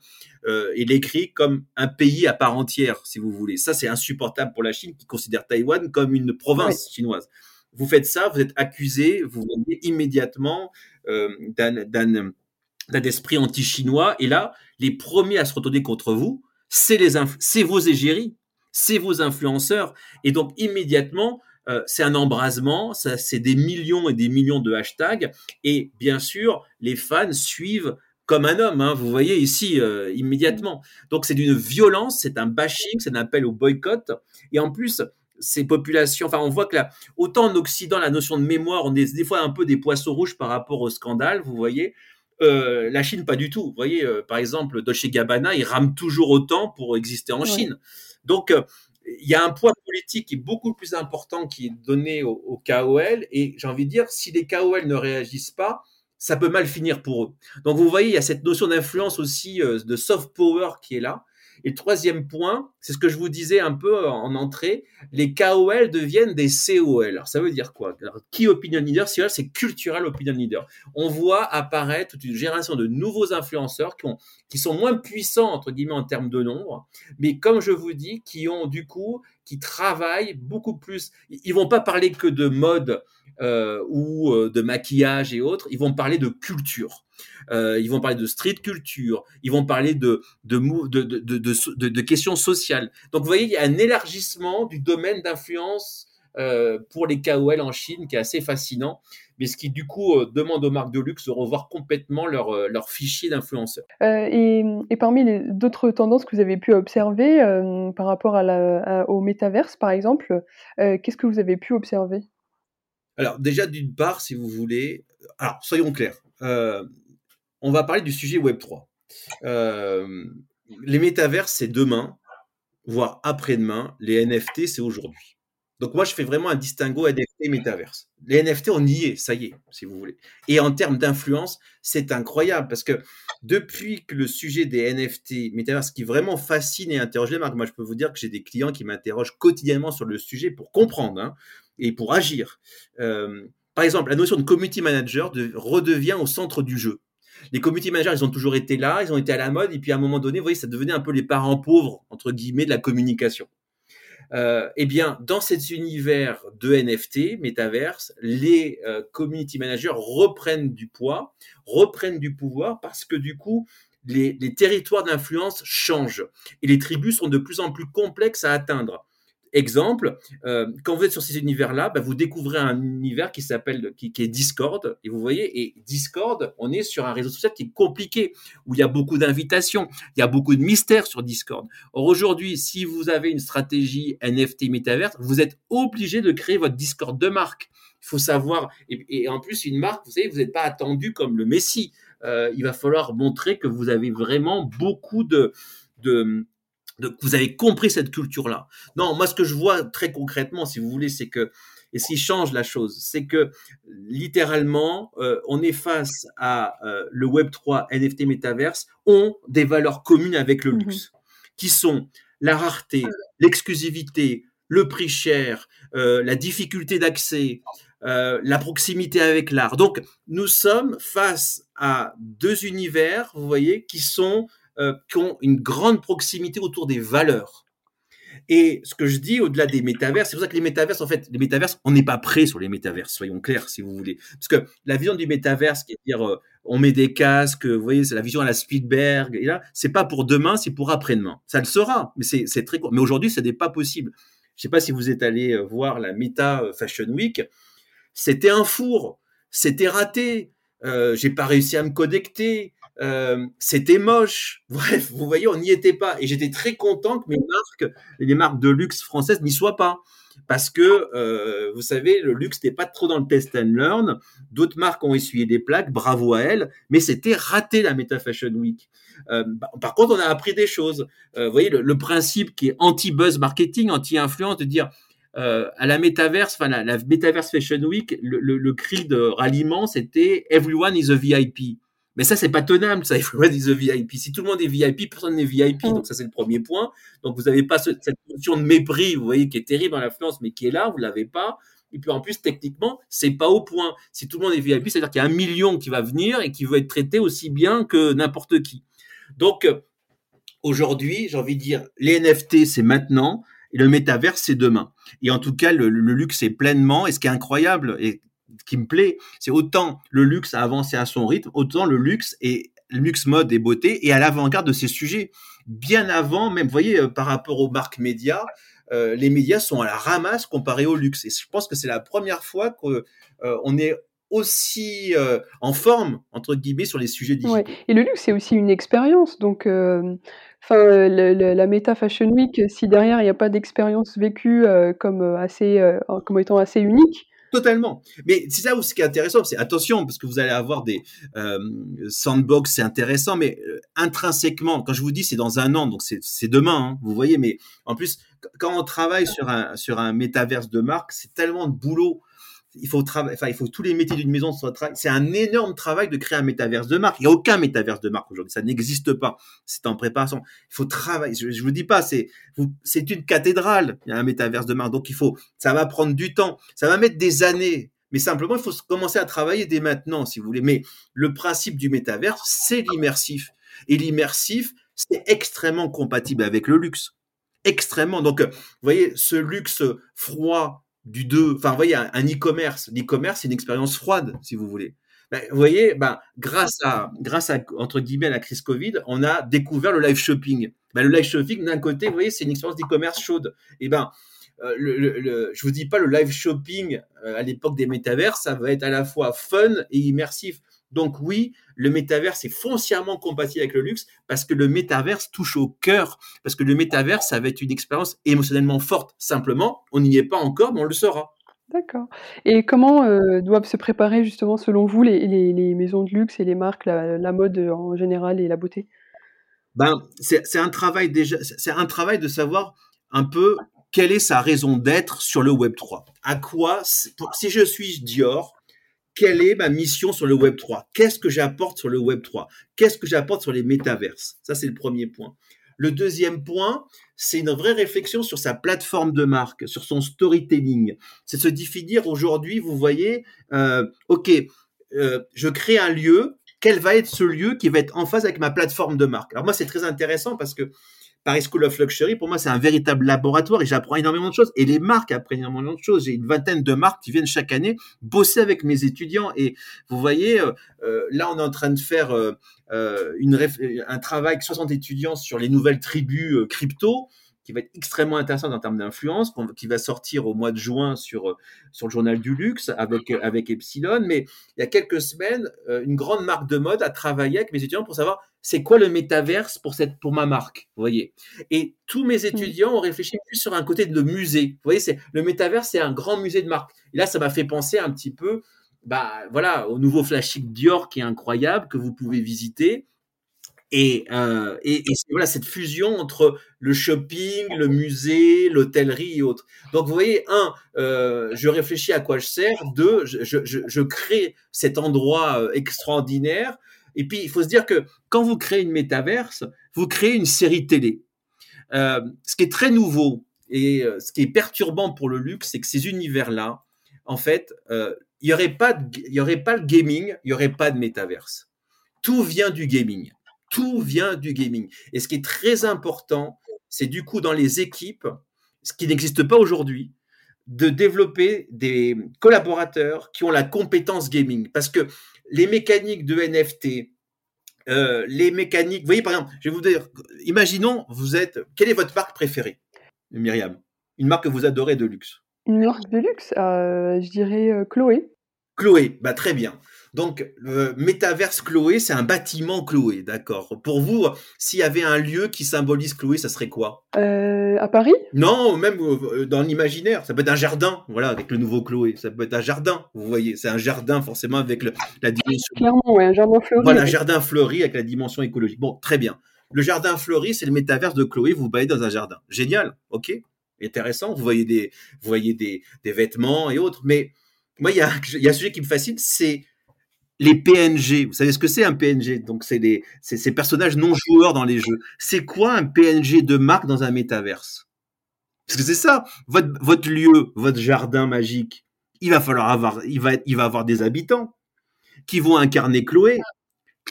il écrit comme un pays à part entière, si vous voulez. Ça, c'est insupportable pour la Chine qui considère Taïwan comme une province chinoise. Vous faites ça, vous êtes accusé, vous venez immédiatement d'un esprit anti-chinois. Et là, les premiers à se retourner contre vous, c'est vos égéries c'est vos influenceurs. Et donc, immédiatement, euh, c'est un embrasement, ça, c'est des millions et des millions de hashtags. Et bien sûr, les fans suivent comme un homme, hein, vous voyez ici euh, immédiatement. Donc c'est d'une violence, c'est un bashing, c'est un appel au boycott. Et en plus, ces populations, enfin on voit que là, autant en Occident, la notion de mémoire, on est des fois un peu des poissons rouges par rapport au scandale, vous voyez. Euh, la Chine, pas du tout. Vous voyez, par exemple, Dolce Gabbana, il rame toujours autant pour exister en Chine. Donc, euh, il y a un poids politique qui est beaucoup plus important qui est donné aux, KOL. Et j'ai envie de dire, si les KOL ne réagissent pas, ça peut mal finir pour eux. Donc, vous voyez, il y a cette notion d'influence aussi euh, de soft power qui est là. Et troisième point, c'est ce que je vous disais un peu en entrée, les KOL deviennent des COL. Alors ça veut dire quoi? Alors, Key Opinion Leader, c'est Cultural Opinion Leader. On voit apparaître une génération de nouveaux influenceurs qui, qui sont moins puissants, entre guillemets, en termes de nombre, mais comme je vous dis, qui ont du coup, qui travaillent beaucoup plus. Ils vont pas parler que de mode euh, ou euh, de maquillage et autres, ils vont parler de culture. Euh, ils vont parler de street culture, ils vont parler de, de, de, de, questions sociales. Donc vous voyez, il y a un élargissement du domaine d'influence euh, pour les KOL en Chine qui est assez fascinant, mais ce qui du coup demande aux marques de luxe de revoir complètement leur, leur fichier d'influenceurs. et, parmi d'autres tendances que vous avez pu observer par rapport au métaverse, par exemple, qu'est-ce que vous avez pu observer? Alors déjà, d'une part, si vous voulez, alors soyons clairs, on va parler du sujet Web3. Euh, les métavers, c'est demain, voire après-demain. Les NFT, c'est aujourd'hui. Donc moi, je fais vraiment un distinguo NFT et métaverse. Les NFT, on y est, ça y est, si vous voulez. Et en termes d'influence, c'est incroyable parce que depuis que le sujet des NFT, métaverse, qui vraiment fascine et interroge les marques, moi, je peux vous dire que j'ai des clients qui m'interrogent quotidiennement sur le sujet pour comprendre hein, et pour agir. Euh, par exemple, la notion de community manager de, redevient au centre du jeu. Les community managers, ils ont toujours été là, ils ont été à la mode, et puis à un moment donné, vous voyez, ça devenait un peu les parents pauvres, entre guillemets, de la communication. Euh, eh bien, dans cet univers de NFT, métaverse, les euh, community managers reprennent du poids, reprennent du pouvoir parce que du coup, les territoires d'influence changent et les tribus sont de plus en plus complexes à atteindre. Exemple, euh, quand vous êtes sur ces univers-là, bah, vous découvrez un univers qui s'appelle, qui, est Discord, et vous voyez, et Discord, on est sur un réseau social qui est compliqué, où il y a beaucoup d'invitations, il y a beaucoup de mystères sur Discord. Or aujourd'hui, si vous avez une stratégie NFT Metaverse, vous êtes obligé de créer votre Discord de marque. Il faut savoir, et, en plus, une marque, vous savez, vous n'êtes pas attendu comme le Messi. Euh, il va falloir montrer que vous avez vraiment beaucoup de, de vous avez compris cette culture-là. Non, moi, ce que je vois très concrètement, si vous voulez, c'est que, et ce qui change la chose, c'est que littéralement, euh, on est face à euh, le Web 3, NFT, Metaverse, ont des valeurs communes avec le mmh luxe, qui sont la rareté, l'exclusivité, le prix cher, euh, la difficulté d'accès, la proximité avec l'art. Donc, nous sommes face à deux univers, vous voyez, qui sont euh, qui ont une grande proximité autour des valeurs. Et ce que je dis au-delà des métaverses, c'est pour ça que les métaverses, en fait, les métaverses, on n'est pas prêt sur les métaverses, soyons clairs, si vous voulez. Parce que la vision du métaverse, qui est dire, euh, on met des casques, vous voyez, c'est la vision à la Spielberg, et là, c'est pas pour demain, c'est pour après-demain. Ça le sera, mais c'est très court. Mais aujourd'hui, ce n'est pas possible. Je sais pas si vous êtes allé euh, voir la Meta Fashion Week. C'était un four. C'était raté. Euh, j'ai pas réussi à me connecter. Euh, c'était moche. Bref, vous voyez, on n'y était pas. Et j'étais très content que mes marques, les marques de luxe françaises n'y soient pas. Parce que, euh, vous savez, le luxe n'était pas trop dans le test and learn. D'autres marques ont essuyé des plaques, bravo à elles. Mais c'était raté la Meta Fashion Week. Euh, bah, par contre, on a appris des choses. vous voyez, le, principe qui est anti-buzz marketing, anti-influence, de dire à la Metaverse, enfin la, Metaverse Fashion Week, le, le cri de ralliement, c'était Everyone is a VIP. Mais ça, c'est pas tenable, ça. Il faut être the VIP. Si tout le monde est VIP, personne n'est VIP. Mm. Donc, ça, c'est le premier point. Donc, vous n'avez pas cette notion de mépris, vous voyez, qui est terrible dans l'influence, mais qui est là, vous l'avez pas. Et puis, en plus, techniquement, c'est pas au point. Si tout le monde est VIP, c'est-à-dire qu'il y a un million qui va venir et qui veut être traité aussi bien que n'importe qui. Donc, aujourd'hui, j'ai envie de dire, les NFT, c'est maintenant. Et le métavers, c'est demain. Et en tout cas, le, le luxe est pleinement. Et ce qui est incroyable, et qui me plaît, c'est autant le luxe a avancé à son rythme, autant le luxe et luxe mode et beauté est à l'avant-garde de ces sujets. Bien avant, même, vous voyez, euh, par rapport aux marques médias, euh, les médias sont à la ramasse comparé au luxe. Et je pense que c'est la première fois qu'on euh, est aussi en forme, entre guillemets, sur les sujets digitaux. Et le luxe, c'est aussi une expérience. Donc, enfin, la Meta Fashion Week, si derrière, il n'y a pas d'expérience vécue comme, assez, comme étant assez unique, Totalement. Mais c'est ça où ce qui est intéressant, c'est attention, parce que vous allez avoir des euh, sandbox, c'est intéressant, mais euh, intrinsèquement, quand je vous dis c'est dans un an, donc c'est demain, hein, vous voyez, mais en plus, quand on travaille sur un, sur un métaverse de marque, c'est tellement de boulot il faut travailler, enfin, il faut tous les métiers d'une maison soient C'est un énorme travail de créer un métaverse de marque. Il n'y a aucun métaverse de marque aujourd'hui. Ça n'existe pas. C'est en préparation. Il faut travailler. Je, vous dis pas, c'est, c'est une cathédrale. Il y a un métaverse de marque. Donc il faut, ça va prendre du temps. Ça va mettre des années. Mais simplement, il faut commencer à travailler dès maintenant, si vous voulez. Mais le principe du métaverse, c'est l'immersif. Et l'immersif, c'est extrêmement compatible avec le luxe. Extrêmement. Donc, vous voyez, ce luxe froid, du 2, enfin, vous voyez, un, e-commerce. L'e-commerce, c'est une expérience froide, si vous voulez. Ben, vous voyez, ben, grâce à, grâce à, entre guillemets, la crise Covid, on a découvert le live shopping. Ben, le live shopping, d'un côté, vous voyez, c'est une expérience d'e-commerce chaude. Et ben, euh, je vous dis pas le live shopping euh, à l'époque des métavers, ça va être à la fois fun et immersif. Donc oui, le métaverse est foncièrement compatible avec le luxe parce que le métaverse touche au cœur, parce que le métaverse, ça va être une expérience émotionnellement forte. Simplement, on n'y est pas encore, mais on le sera. D'accord. Et comment euh, doivent se préparer justement, selon vous, les, maisons de luxe et les marques, la, mode en général et la beauté? Ben, c'est un travail déjà, c'est un travail de savoir un peu quelle est sa raison d'être sur le Web 3 À quoi, si je suis Dior, quelle est ma mission sur le Web 3 Qu'est-ce que j'apporte sur le Web 3 Qu'est-ce que j'apporte sur les métaverses? Ça, c'est le premier point. Le deuxième point, c'est une vraie réflexion sur sa plateforme de marque, sur son storytelling. C'est se définir aujourd'hui, vous voyez, euh, ok, euh, je crée un lieu, quel va être ce lieu qui va être en phase avec ma plateforme de marque? Alors moi, c'est très intéressant parce que Paris School of Luxury, pour moi, c'est un véritable laboratoire et j'apprends énormément de choses. Et les marques apprennent énormément de choses. J'ai une vingtaine de marques qui viennent chaque année bosser avec mes étudiants. Et vous voyez, euh, euh, là, on est en train de faire euh, un travail avec 60 étudiants sur les nouvelles tribus crypto qui va être extrêmement intéressant en termes d'influence, qui va sortir au mois de juin sur, euh, sur le journal du luxe avec, avec Epsilon. Mais il y a quelques semaines, euh, une grande marque de mode a travaillé avec mes étudiants pour savoir c'est quoi le métaverse pour, cette, pour ma marque, vous voyez. Et tous mes étudiants ont réfléchi plus sur un côté de musée. Vous voyez, c'est, le métaverse, c'est un grand musée de marque. Et là, ça m'a fait penser un petit peu bah, voilà, au nouveau flashing Dior qui est incroyable, que vous pouvez visiter et, euh, voilà cette fusion entre le shopping, le musée, l'hôtellerie et autres. Donc vous voyez, un, euh, je réfléchis à quoi je sers. Deux, je, crée cet endroit euh, extraordinaire. Et puis il faut se dire que quand vous créez une métaverse, vous créez une série télé. Euh, ce qui est très nouveau et ce qui est perturbant pour le luxe, c'est que ces univers-là, en fait, il y aurait pas, aurait pas le gaming, il y aurait pas de métaverse. Tout vient du gaming tout vient du gaming. Et ce qui est très important, c'est du coup dans les équipes, ce qui n'existe pas aujourd'hui, de développer des collaborateurs qui ont la compétence gaming. Parce que les mécaniques de NFT, euh, les mécaniques, vous voyez par exemple, je vais vous dire, imaginons, vous êtes, quelle est votre marque préférée, Myriam? Une marque que vous adorez de luxe Une marque de luxe, euh, je dirais euh, Chloé. Chloé, bah très bien. Donc, le métaverse Chloé, c'est un bâtiment Chloé, d'accord. Pour vous, s'il y avait un lieu qui symbolise Chloé, ça serait quoi? Euh, À Paris? Non, même euh, dans l'imaginaire. Ça peut être un jardin, voilà, avec le nouveau Chloé. Ça peut être un jardin, vous voyez. C'est un jardin, forcément, avec la dimension. Clairement, ouais, un jardin fleuri. Voilà, un jardin fleuri avec la dimension écologique. Bon, très bien. Le jardin fleuri, c'est le métaverse de Chloé. Vous baillez dans un jardin. Génial, ok Intéressant. Vous voyez des, vous voyez des, des vêtements et autres. Mais moi, il y a, il y a un sujet qui me fascine, c'est les PNG. Vous savez ce que c'est un PNG Donc, c'est ces personnages non joueurs dans les jeux. C'est quoi un PNG de marque dans un métaverse? Parce que c'est ça. Votre, votre lieu, votre jardin magique, il va falloir avoir, il va, il va avoir des habitants qui vont incarner Chloé.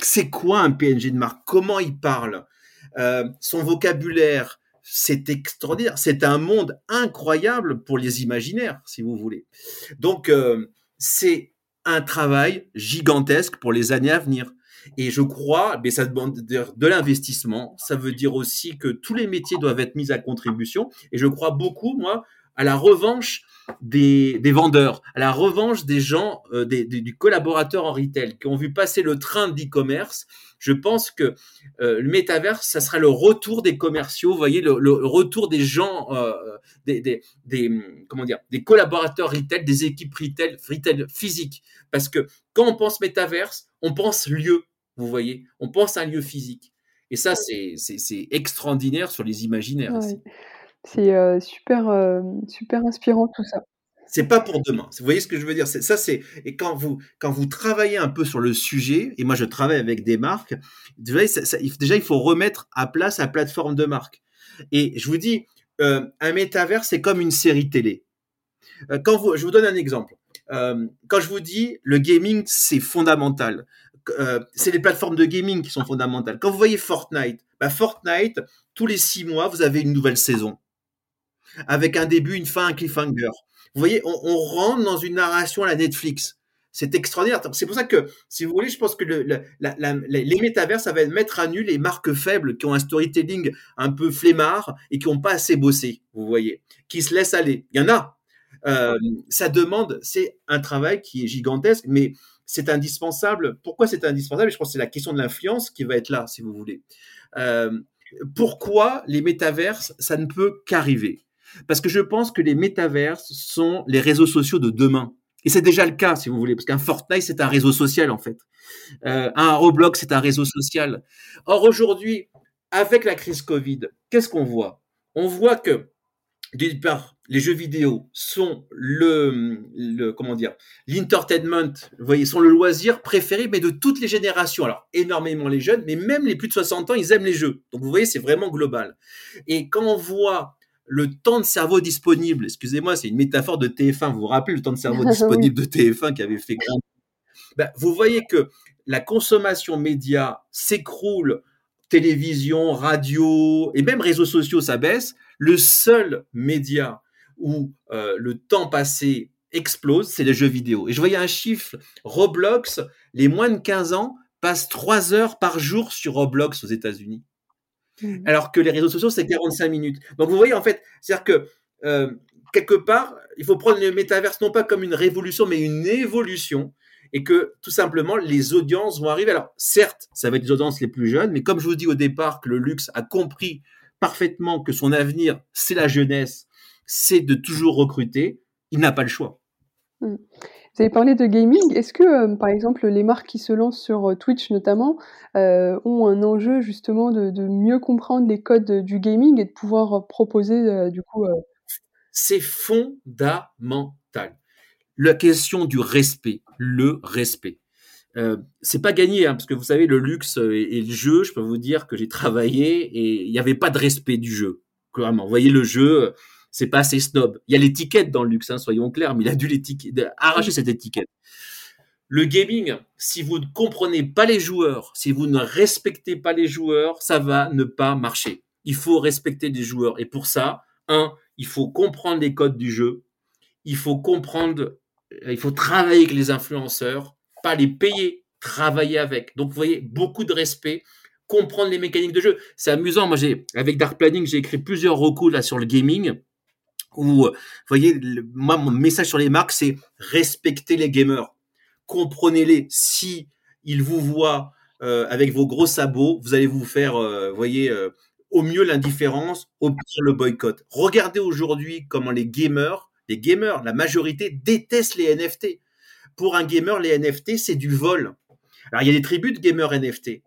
C'est quoi un PNG de marque? Comment il parle euh, Son vocabulaire, c'est extraordinaire. C'est un monde incroyable pour les imaginaires, si vous voulez. Donc, euh, c'est un travail gigantesque pour les années à venir. Et je crois, mais ça demande de l'investissement. Ça veut dire aussi que tous les métiers doivent être mis à contribution. Et je crois beaucoup, moi, à la revanche des, des vendeurs, à la revanche des gens, euh, des, du collaborateur en retail qui ont vu passer le train d'e-commerce. Je pense que euh, le métaverse, ça sera le retour des commerciaux, vous voyez, le, le retour des gens, euh, des, comment dire, des collaborateurs retail, des équipes retail, retail physique. Parce que quand on pense métaverse, on pense lieu, vous voyez, on pense à un lieu physique. Et ça, c'est extraordinaire sur les imaginaires. C'est euh, super, euh, super inspirant tout ça. C'est pas pour demain. Vous voyez ce que je veux dire? Ça, c'est et quand vous quand vous travaillez un peu sur le sujet, et moi je travaille avec des marques. Déjà, il faut remettre à place la plateforme de marque. Et je vous dis, euh, un métavers, c'est comme une série télé. quand vous, je vous donne un exemple. quand je vous dis le gaming, c'est fondamental. c'est les plateformes de gaming qui sont fondamentales. Quand vous voyez Fortnite, bah Fortnite, tous les six mois, vous avez une nouvelle saison avec un début, une fin, un cliffhanger. Vous voyez, on, rentre dans une narration à la Netflix. C'est extraordinaire. C'est pour ça que, si vous voulez, je pense que les métavers, ça va mettre à nu les marques faibles qui ont un storytelling un peu flemmard et qui n'ont pas assez bossé, vous voyez, qui se laissent aller. Il y en a. Euh, ça demande, c'est un travail qui est gigantesque, mais c'est indispensable. Pourquoi c'est indispensable? Je pense que c'est la question de l'influence qui va être là, si vous voulez. Euh, pourquoi les métaverses, ça ne peut qu'arriver? Parce que je pense que les métaverses sont les réseaux sociaux de demain. Et c'est déjà le cas, si vous voulez, parce qu'un Fortnite, c'est un réseau social, en fait. Euh, un Roblox, c'est un réseau social. Or, aujourd'hui, avec la crise Covid, qu'est-ce qu'on voit? On voit que d'une part, les jeux vidéo sont le, comment dire, l'entertainment, vous voyez, sont le loisir préféré, mais de toutes les générations. Alors, énormément les jeunes, mais même les plus de 60 ans, ils aiment les jeux. Donc, vous voyez, c'est vraiment global. Et quand on voit le temps de cerveau disponible, excusez-moi, c'est une métaphore de TF1, vous vous rappelez le temps de cerveau disponible de TF1 qui avait fait ben, vous voyez que la consommation média s'écroule, télévision, radio et même réseaux sociaux, ça baisse. Le seul média où euh, le temps passé explose, c'est les jeux vidéo. Et je voyais un chiffre, Roblox, les moins de 15 ans passent 3 heures par jour sur Roblox aux États-Unis. Mmh. Alors que les réseaux sociaux, c'est 45 minutes. Donc vous voyez, en fait, c'est-à-dire que euh, quelque part, il faut prendre le métaverse non pas comme une révolution, mais une évolution et que tout simplement les audiences vont arriver. Alors certes, ça va être les audiences les plus jeunes, mais comme je vous dis au départ que le luxe a compris parfaitement que son avenir, c'est la jeunesse, c'est de toujours recruter, il n'a pas le choix. Hmm. Vous avez parlé de gaming. Est-ce que, euh, par exemple, les marques qui se lancent sur euh, Twitch notamment euh, ont un enjeu justement de, mieux comprendre les codes du gaming et de pouvoir proposer du coup C'est fondamental la question du respect, le respect. C'est pas gagné, hein, parce que vous savez, le luxe et, le jeu, je peux vous dire que j'ai travaillé et il n'y avait pas de respect du jeu. Clairement, vous voyez, le jeu, c'est pas assez snob. Il y a l'étiquette dans le luxe, hein, soyons clairs, mais il a dû arracher cette étiquette. Le gaming, si vous ne comprenez pas les joueurs, si vous ne respectez pas les joueurs, ça va ne pas marcher. Il faut respecter les joueurs. Et pour ça, un, il faut comprendre les codes du jeu. Il faut comprendre il faut travailler avec les influenceurs, pas les payer, travailler avec. Donc, vous voyez, beaucoup de respect, comprendre les mécaniques de jeu. C'est amusant. Moi, j'ai, avec Dark Planning, j'ai écrit plusieurs recours là sur le gaming où, vous voyez, moi, mon message sur les marques, c'est respecter les gamers. Comprenez-les. Si ils vous voient euh, avec vos gros sabots, vous allez vous faire, euh, voyez, euh, au mieux l'indifférence, au pire le boycott. Regardez aujourd'hui comment les gamers les gamers, la majorité détestent les NFT. Pour un gamer, les NFT, c'est du vol. Alors, il y a des tribus de gamers NFT.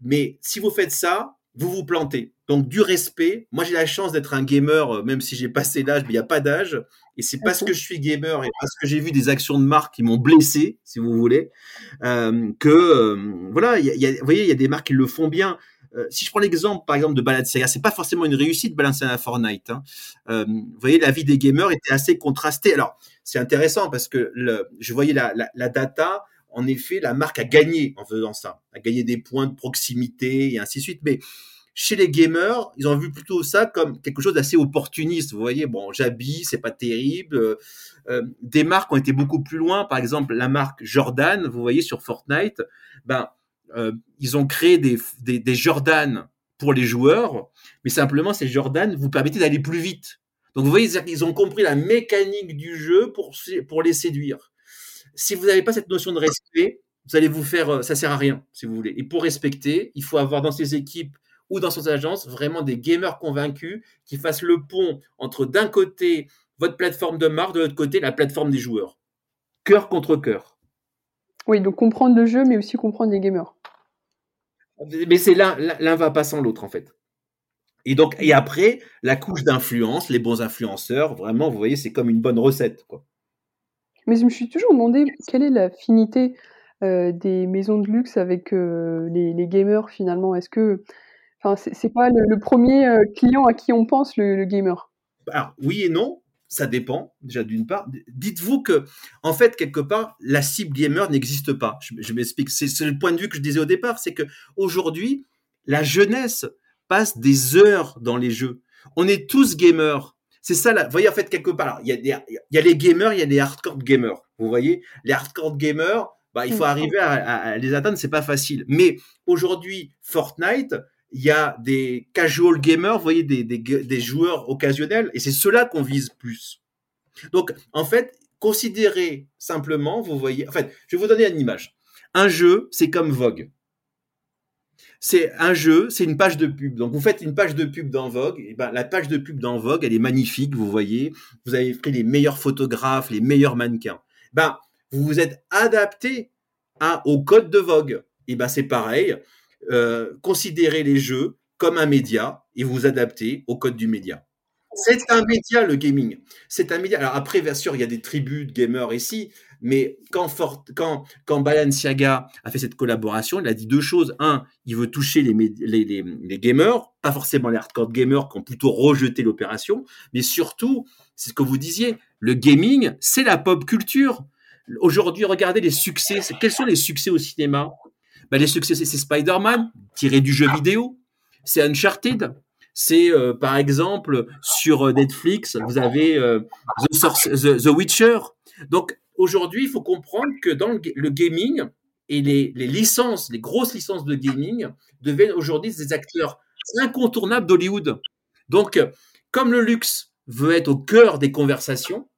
Mais si vous faites ça, vous vous plantez. Donc, du respect. Moi, j'ai la chance d'être un gamer, euh, même si j'ai passé l'âge, mais il n'y a pas d'âge. Et c'est parce que je suis gamer et parce que j'ai vu des actions de marque qui m'ont blessé, si vous voulez, euh, que, euh, voilà, vous voyez, il y a des marques qui le font bien. Euh, si je prends l'exemple, par exemple, de Balenciaga, c'est pas forcément une réussite Balenciaga Fortnite. Hein. Vous voyez, la vie des gamers était assez contrastée. Alors, c'est intéressant parce que le, je voyais la, la, la, data. En effet, la marque a gagné en faisant ça, a gagné des points de proximité et ainsi de suite. Mais chez les gamers, ils ont vu plutôt ça comme quelque chose d'assez opportuniste. Vous voyez, bon, j'habille, c'est pas terrible. Euh, des marques ont été beaucoup plus loin. Par exemple, la marque Jordan, vous voyez sur Fortnite, ben euh, ils ont créé des, des, Jordan pour les joueurs, mais simplement ces Jordan vous permettaient d'aller plus vite. Donc vous voyez, ils ont compris la mécanique du jeu pour les séduire. Si vous n'avez pas cette notion de respect, vous allez vous faire, euh, ça sert à rien, si vous voulez. Et pour respecter, il faut avoir dans ses équipes ou dans ses agences vraiment des gamers convaincus qui fassent le pont entre d'un côté votre plateforme de marque, de l'autre côté la plateforme des joueurs. Cœur contre cœur. Oui, donc comprendre le jeu, mais aussi comprendre les gamers. Mais c'est l'un, l'un va pas sans l'autre en fait. Et donc, et après, la couche d'influence, les bons influenceurs, vraiment, vous voyez, c'est comme une bonne recette, quoi. Mais je me suis toujours demandé quelle est l'affinité euh, des maisons de luxe avec euh, les, gamers finalement. Est-ce que, enfin, c'est, pas le, premier euh, client à qui on pense le, le gamer? Alors oui et non ça dépend déjà d'une part. Dites-vous que, en fait, quelque part, la cible gamer n'existe pas. Je, m'explique. C'est, le point de vue que je disais au départ, c'est que aujourd'hui, la jeunesse passe des heures dans les jeux. On est tous gamers. C'est ça, là. Vous voyez, en fait, quelque part, il y, a il y a les gamers, il y a les hardcore gamers. Vous voyez, les hardcore gamers, bah, il faut arriver à, à les atteindre, c'est pas facile. Mais aujourd'hui, Fortnite, il y a des casual gamers, vous voyez, des, des, des joueurs occasionnels, et c'est cela qu'on vise plus. Donc, en fait, considérez simplement, vous voyez, en fait, je vais vous donner une image. Un jeu, c'est comme Vogue. C'est un jeu, c'est une page de pub. Donc, vous faites une page de pub dans Vogue. Et ben, la page de pub dans Vogue, elle est magnifique, vous voyez. Vous avez pris les meilleurs photographes, les meilleurs mannequins. Ben, vous vous êtes adapté au code de Vogue. Et ben, c'est pareil. Euh, considérez les jeux comme un média et vous adaptez au code du média. C'est un média, le gaming. C'est un média. Alors après, bien sûr, il y a des tribus de gamers ici, mais quand, Balenciaga a fait cette collaboration, il a dit deux choses. Un, il veut toucher les, gamers, pas forcément les hardcore gamers qui ont plutôt rejeté l'opération, mais surtout, c'est ce que vous disiez, le gaming, c'est la pop culture. Aujourd'hui, regardez les succès. Quels sont les succès au cinéma? Ben, Les succès, c'est Spider-Man, tiré du jeu vidéo. C'est Uncharted. C'est euh, par exemple sur euh, Netflix, vous avez euh, The, Witcher. Donc aujourd'hui, il faut comprendre que dans le, gaming et les, les, licences, les grosses licences de gaming deviennent aujourd'hui des acteurs incontournables d'Hollywood. Donc, comme le luxe veut être au cœur des conversations,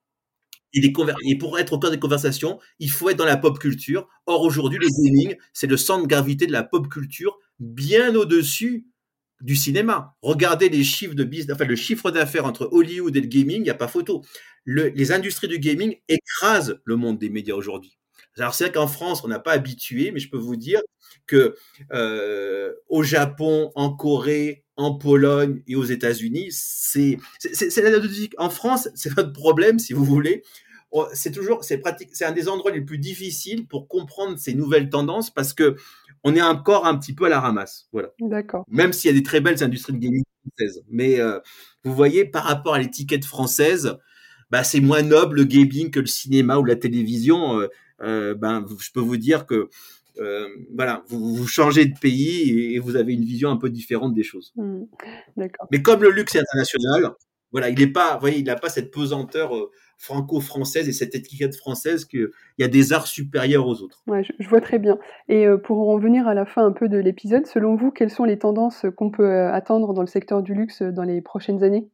et, pour être au cœur des conversations, il faut être dans la pop culture. Or, aujourd'hui, le gaming, c'est le centre de gravité de la pop culture, bien au-dessus du cinéma. Regardez les chiffres de business, enfin, le chiffre d'affaires entre Hollywood et le gaming, il n'y a pas photo. les industries du gaming écrasent le monde des médias aujourd'hui. Alors c'est vrai qu'en France, on n'a pas habitué, mais je peux vous dire que euh, au Japon, en Corée, en Pologne et aux États-Unis, c'est la En France, c'est notre problème, si vous voulez. Oh, c'est toujours, c'est pratique, c'est un des endroits les plus difficiles pour comprendre ces nouvelles tendances parce que on est encore un petit peu à la ramasse, voilà. D'accord. Même s'il y a des très belles industries de gaming françaises, mais euh, vous voyez, par rapport à l'étiquette française, bah, c'est moins noble le gaming que le cinéma ou la télévision. Euh, euh, ben, je peux vous dire que euh, voilà, vous, changez de pays et, vous avez une vision un peu différente des choses. Mmh. Mais comme le luxe est international, voilà, il n'est pas, voyez, il n'a pas cette pesanteur franco-française et cette étiquette française qu'il y a des arts supérieurs aux autres. Ouais, je, vois très bien. Et pour en venir à la fin un peu de l'épisode, selon vous, quelles sont les tendances qu'on peut attendre dans le secteur du luxe dans les prochaines années?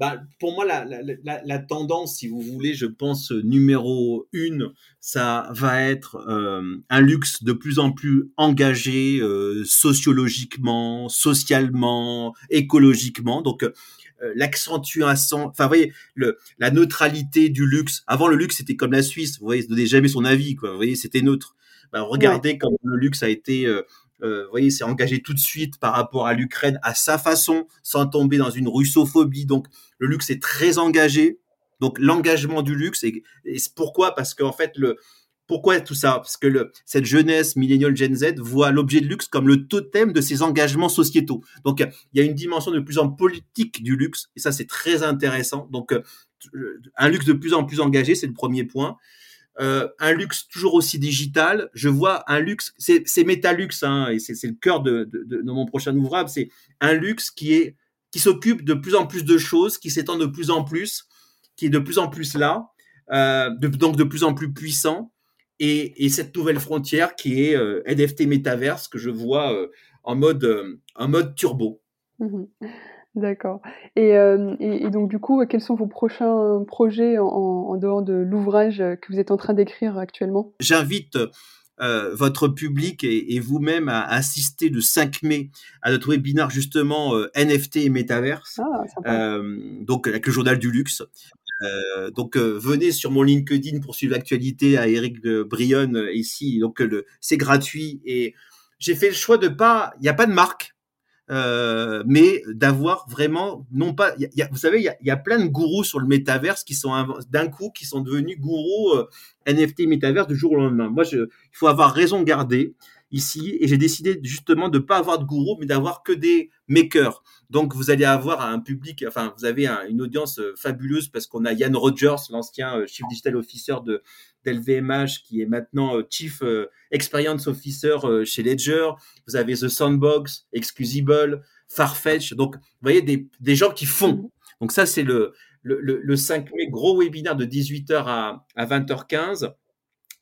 Bah, pour moi, la, la, la, tendance, si vous voulez, je pense numéro une, ça va être euh, un luxe de plus en plus engagé euh, sociologiquement, socialement, écologiquement. Donc, euh, l'accentuation, enfin, vous voyez, le, la neutralité du luxe. Avant, le luxe, c'était comme la Suisse, vous voyez, ne donnait jamais son avis, quoi. Vous voyez, c'était neutre. Bah, regardez comme le luxe a été euh, euh, vous voyez, c'est engagé tout de suite par rapport à l'Ukraine à sa façon, sans tomber dans une russophobie. Donc, le luxe est très engagé. Donc, l'engagement du luxe, et, pourquoi? Parce qu'en fait, le, pourquoi tout ça? Parce que le, cette jeunesse millénial Gen Z voit l'objet de luxe comme le totem de ses engagements sociétaux. Donc, il y a une dimension de plus en politique du luxe, et ça, c'est très intéressant. Donc, euh, un luxe de plus en plus engagé, c'est le premier point. Euh, un luxe toujours aussi digital. Je vois un luxe, c'est Métalux, hein, et c'est le cœur de, de, mon prochain ouvrage. C'est un luxe qui est qui s'occupe de plus en plus de choses, qui s'étend de plus en plus, qui est de plus en plus là, euh, donc de plus en plus puissant. Et, cette nouvelle frontière qui est euh, NFT Metaverse que je vois en mode en mode turbo. Mmh D'accord. Euh, et, donc, du coup, quels sont vos prochains projets en, dehors de l'ouvrage que vous êtes en train d'écrire actuellement? J'invite euh, votre public et, vous-même à assister le 5 mai à notre webinaire justement euh, NFT et Metaverse, ah, donc avec le journal du luxe. Donc venez sur mon LinkedIn pour suivre l'actualité à Eric Brion ici. Donc c'est gratuit et j'ai fait le choix de pas, il n'y a pas de marque euh, mais d'avoir vraiment, non pas, y a, vous savez, il y a, plein de gourous sur le métaverse qui sont d'un coup qui sont devenus gourous euh, NFT métaverse du jour au lendemain. Moi, il faut avoir raison garder ici et j'ai décidé justement de pas avoir de gourous mais d'avoir que des makers. Donc vous allez avoir un public, enfin vous avez une audience euh, fabuleuse parce qu'on a Yann Rogers, l'ancien Chief Digital Officer de d'LVMH qui est maintenant euh, Chief euh, Experience Officer euh, chez Ledger. Vous avez The Sandbox, Excusable, Farfetch. Donc, vous voyez des, des gens qui font. Mhm. Donc ça, c'est le, le, le, 5 mai, gros webinaire de 18h à, à 20h15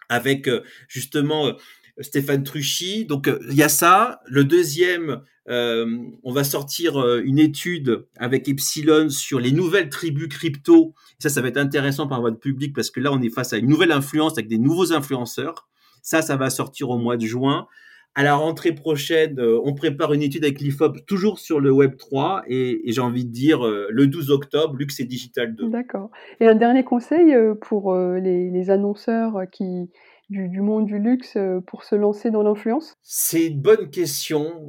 avec justement Stéphane Truchy. Donc il y a ça. Le deuxième, euh, on va sortir euh, une étude avec Epsilon sur les nouvelles tribus crypto. Ça, ça va être intéressant par votre public parce que là, on est face à une nouvelle influence avec des nouveaux influenceurs. Ça, ça va sortir au mois de juin. À la rentrée prochaine, euh, on prépare une étude avec l'IFOP, toujours sur le Web 3, et, j'ai envie de dire le 12 octobre, Luxe et Digital 2. D'accord. Et un dernier conseil pour les, annonceurs qui, du, monde du luxe pour se lancer dans l'influence? C'est une bonne question.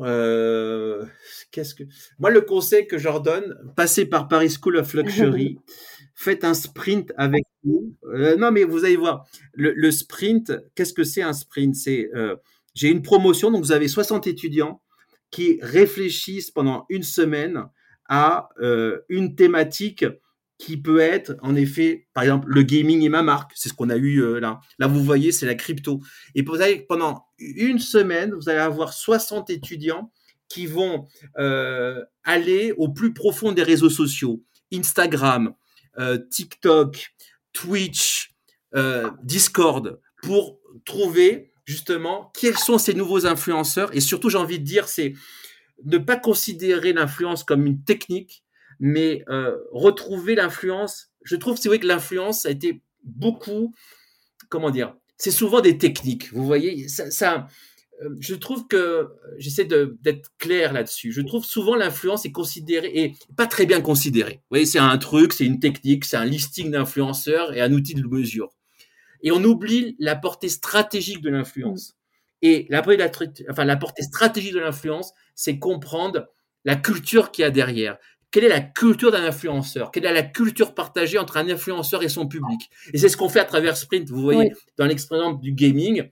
Qu'est-ce que moi le conseil que je leur donne, passez par Paris School of Luxury. faites un sprint avec nous. non, mais vous allez voir, le, sprint, qu'est-ce que c'est un sprint? C'est j'ai une promotion, donc vous avez 60 étudiants qui réfléchissent pendant une semaine à euh, une thématique qui peut être, en effet, par exemple, le gaming et ma marque. C'est ce qu'on a eu euh, là. Là, vous voyez, c'est la crypto. Et vous avez, pendant une semaine, vous allez avoir 60 étudiants qui vont euh, aller au plus profond des réseaux sociaux. Instagram, TikTok, Twitch, Discord, pour trouver justement quels sont ces nouveaux influenceurs. Et surtout, j'ai envie de dire, c'est ne pas considérer l'influence comme une technique, mais euh, retrouver l'influence. Je trouve, c'est vrai que l'influence a été beaucoup, comment dire, c'est souvent des techniques. Vous voyez, ça, euh, je trouve que j'essaie d'être clair là-dessus. Je trouve souvent l'influence est considérée et pas très bien considérée. Vous voyez, c'est un truc, c'est une technique, c'est un listing d'influenceurs et un outil de mesure. Et on oublie la portée stratégique de l'influence. Et la, la portée stratégique de l'influence, c'est comprendre la culture qu'il y a derrière. Quelle est la culture d'un influenceur? Quelle est la culture partagée entre un influenceur et son public? Et c'est ce qu'on fait à travers Sprint. Vous voyez, dans l'expérience du gaming,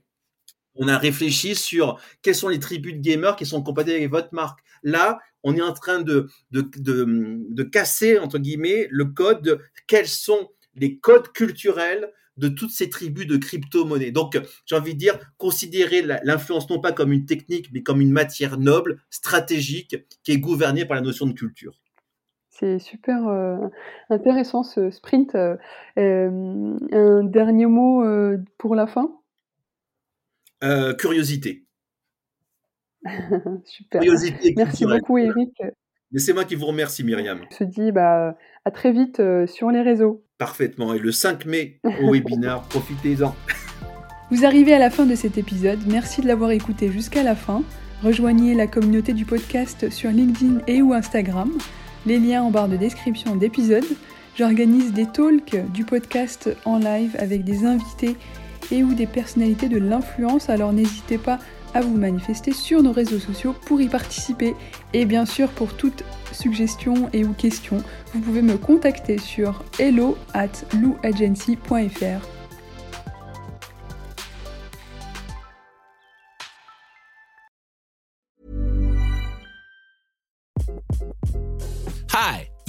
on a réfléchi sur quelles sont les tribus de gamers qui sont compatibles avec votre marque. Là, on est en train de, de, de, de casser, entre guillemets, le code de quels sont les codes culturels de toutes ces tribus de crypto-monnaies. Donc, j'ai envie de dire, considérer l'influence non pas comme une technique, mais comme une matière noble, stratégique, qui est gouvernée par la notion de culture. C'est super euh, intéressant ce sprint. Euh, euh, un dernier mot pour la fin? Curiosité. super. Curiosité Merci beaucoup Eric. Mais c'est moi qui vous remercie Myriam. Je se dis bah, à très vite sur les réseaux. Parfaitement. Et le 5 mai au webinaire, profitez-en. Vous arrivez à la fin de cet épisode. Merci de l'avoir écouté jusqu'à la fin. Rejoignez la communauté du podcast sur LinkedIn et ou Instagram. Les liens en barre de description d'épisode. J'organise des talks du podcast en live avec des invités et ou des personnalités de l'influence. Alors n'hésitez pas à vous manifester sur nos réseaux sociaux pour y participer. Et bien sûr, pour toute suggestion et ou questions, vous pouvez me contacter sur hello at louagency.fr.